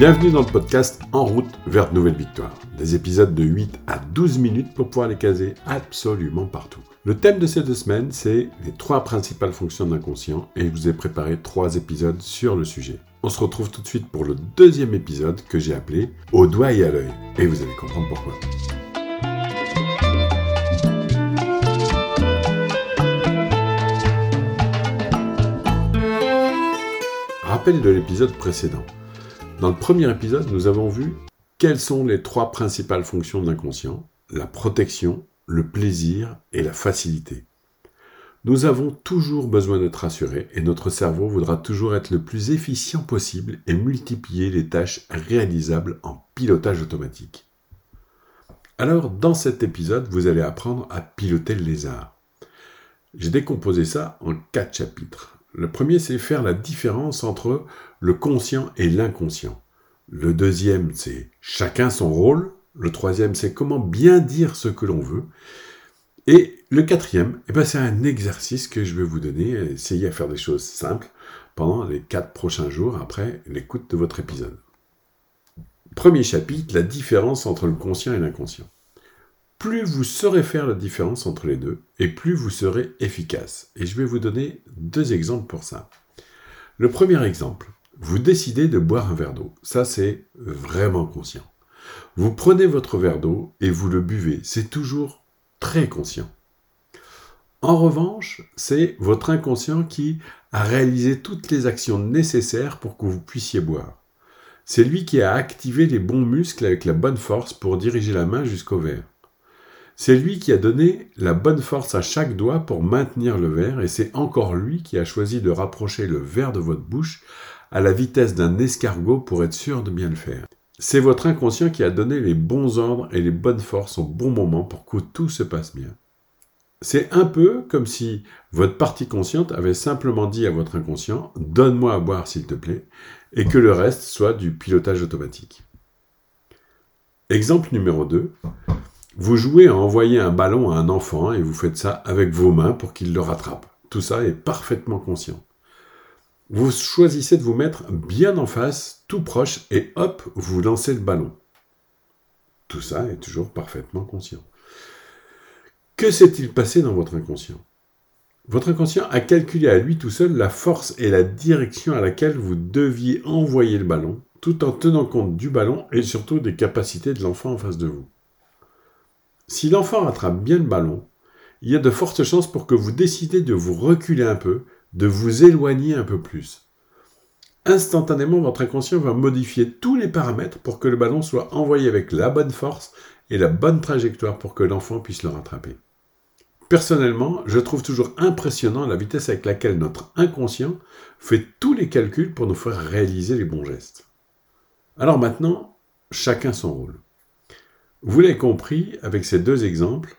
Bienvenue dans le podcast En route vers de nouvelles victoires. Des épisodes de 8 à 12 minutes pour pouvoir les caser absolument partout. Le thème de ces deux semaines, c'est les trois principales fonctions de l'inconscient et je vous ai préparé trois épisodes sur le sujet. On se retrouve tout de suite pour le deuxième épisode que j'ai appelé Au doigt et à l'œil. Et vous allez comprendre pourquoi. Rappel de l'épisode précédent. Dans le premier épisode, nous avons vu quelles sont les trois principales fonctions de l'inconscient la protection, le plaisir et la facilité. Nous avons toujours besoin d'être rassurés et notre cerveau voudra toujours être le plus efficient possible et multiplier les tâches réalisables en pilotage automatique. Alors, dans cet épisode, vous allez apprendre à piloter le lézard. J'ai décomposé ça en quatre chapitres. Le premier, c'est faire la différence entre le conscient et l'inconscient. Le deuxième, c'est chacun son rôle. Le troisième, c'est comment bien dire ce que l'on veut. Et le quatrième, eh ben, c'est un exercice que je vais vous donner. Essayez à faire des choses simples pendant les quatre prochains jours après l'écoute de votre épisode. Premier chapitre, la différence entre le conscient et l'inconscient plus vous saurez faire la différence entre les deux, et plus vous serez efficace. Et je vais vous donner deux exemples pour ça. Le premier exemple, vous décidez de boire un verre d'eau. Ça, c'est vraiment conscient. Vous prenez votre verre d'eau et vous le buvez. C'est toujours très conscient. En revanche, c'est votre inconscient qui a réalisé toutes les actions nécessaires pour que vous puissiez boire. C'est lui qui a activé les bons muscles avec la bonne force pour diriger la main jusqu'au verre. C'est lui qui a donné la bonne force à chaque doigt pour maintenir le verre, et c'est encore lui qui a choisi de rapprocher le verre de votre bouche à la vitesse d'un escargot pour être sûr de bien le faire. C'est votre inconscient qui a donné les bons ordres et les bonnes forces au bon moment pour que tout se passe bien. C'est un peu comme si votre partie consciente avait simplement dit à votre inconscient Donne-moi à boire s'il te plaît, et que le reste soit du pilotage automatique. Exemple numéro 2. Vous jouez à envoyer un ballon à un enfant et vous faites ça avec vos mains pour qu'il le rattrape. Tout ça est parfaitement conscient. Vous choisissez de vous mettre bien en face, tout proche, et hop, vous lancez le ballon. Tout ça est toujours parfaitement conscient. Que s'est-il passé dans votre inconscient? Votre inconscient a calculé à lui tout seul la force et la direction à laquelle vous deviez envoyer le ballon, tout en tenant compte du ballon et surtout des capacités de l'enfant en face de vous. Si l'enfant rattrape bien le ballon, il y a de fortes chances pour que vous décidez de vous reculer un peu, de vous éloigner un peu plus. Instantanément, votre inconscient va modifier tous les paramètres pour que le ballon soit envoyé avec la bonne force et la bonne trajectoire pour que l'enfant puisse le rattraper. Personnellement, je trouve toujours impressionnant la vitesse avec laquelle notre inconscient fait tous les calculs pour nous faire réaliser les bons gestes. Alors maintenant, chacun son rôle. Vous l'avez compris avec ces deux exemples.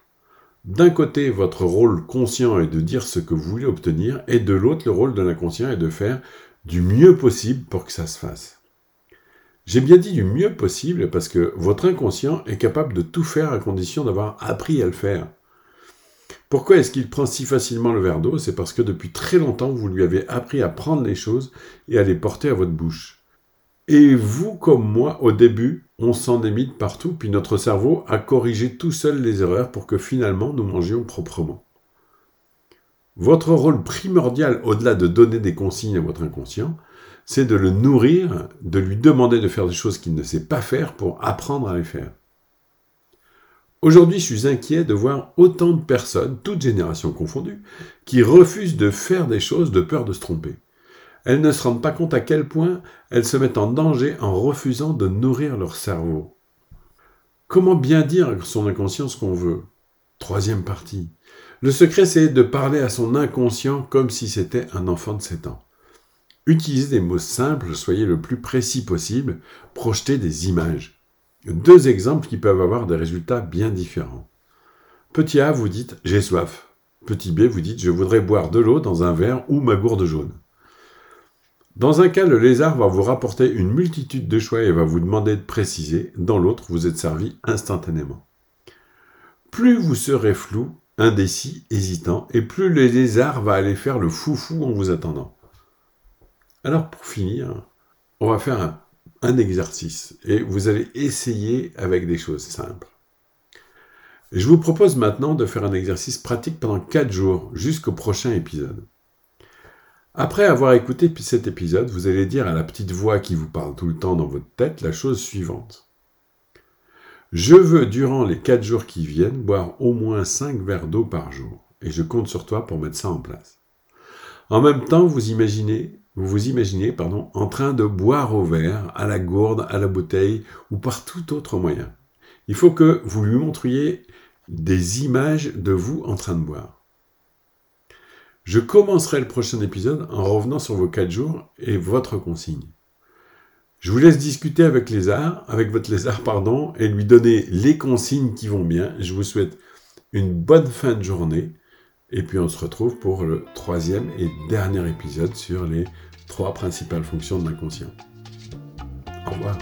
D'un côté, votre rôle conscient est de dire ce que vous voulez obtenir, et de l'autre, le rôle de l'inconscient est de faire du mieux possible pour que ça se fasse. J'ai bien dit du mieux possible parce que votre inconscient est capable de tout faire à condition d'avoir appris à le faire. Pourquoi est-ce qu'il prend si facilement le verre d'eau? C'est parce que depuis très longtemps, vous lui avez appris à prendre les choses et à les porter à votre bouche. Et vous, comme moi, au début, on s'en émite partout, puis notre cerveau a corrigé tout seul les erreurs pour que finalement nous mangions proprement. Votre rôle primordial, au-delà de donner des consignes à votre inconscient, c'est de le nourrir, de lui demander de faire des choses qu'il ne sait pas faire pour apprendre à les faire. Aujourd'hui, je suis inquiet de voir autant de personnes, toutes générations confondues, qui refusent de faire des choses de peur de se tromper elles ne se rendent pas compte à quel point elles se mettent en danger en refusant de nourrir leur cerveau. Comment bien dire à son inconscient ce qu'on veut? Troisième partie. Le secret, c'est de parler à son inconscient comme si c'était un enfant de 7 ans. Utilisez des mots simples, soyez le plus précis possible, projetez des images. Deux exemples qui peuvent avoir des résultats bien différents. Petit A, vous dites j'ai soif. Petit B, vous dites je voudrais boire de l'eau dans un verre ou ma gourde jaune. Dans un cas, le lézard va vous rapporter une multitude de choix et va vous demander de préciser. Dans l'autre, vous êtes servi instantanément. Plus vous serez flou, indécis, hésitant, et plus le lézard va aller faire le foufou en vous attendant. Alors pour finir, on va faire un exercice et vous allez essayer avec des choses simples. Je vous propose maintenant de faire un exercice pratique pendant 4 jours jusqu'au prochain épisode. Après avoir écouté cet épisode, vous allez dire à la petite voix qui vous parle tout le temps dans votre tête la chose suivante. Je veux, durant les 4 jours qui viennent, boire au moins 5 verres d'eau par jour, et je compte sur toi pour mettre ça en place. En même temps, vous imaginez, vous vous imaginez, pardon, en train de boire au verre, à la gourde, à la bouteille ou par tout autre moyen. Il faut que vous lui montriez des images de vous en train de boire. Je commencerai le prochain épisode en revenant sur vos 4 jours et votre consigne. Je vous laisse discuter avec Lézard, avec votre lézard, pardon, et lui donner les consignes qui vont bien. Je vous souhaite une bonne fin de journée. Et puis on se retrouve pour le troisième et dernier épisode sur les trois principales fonctions de l'inconscient. Au revoir.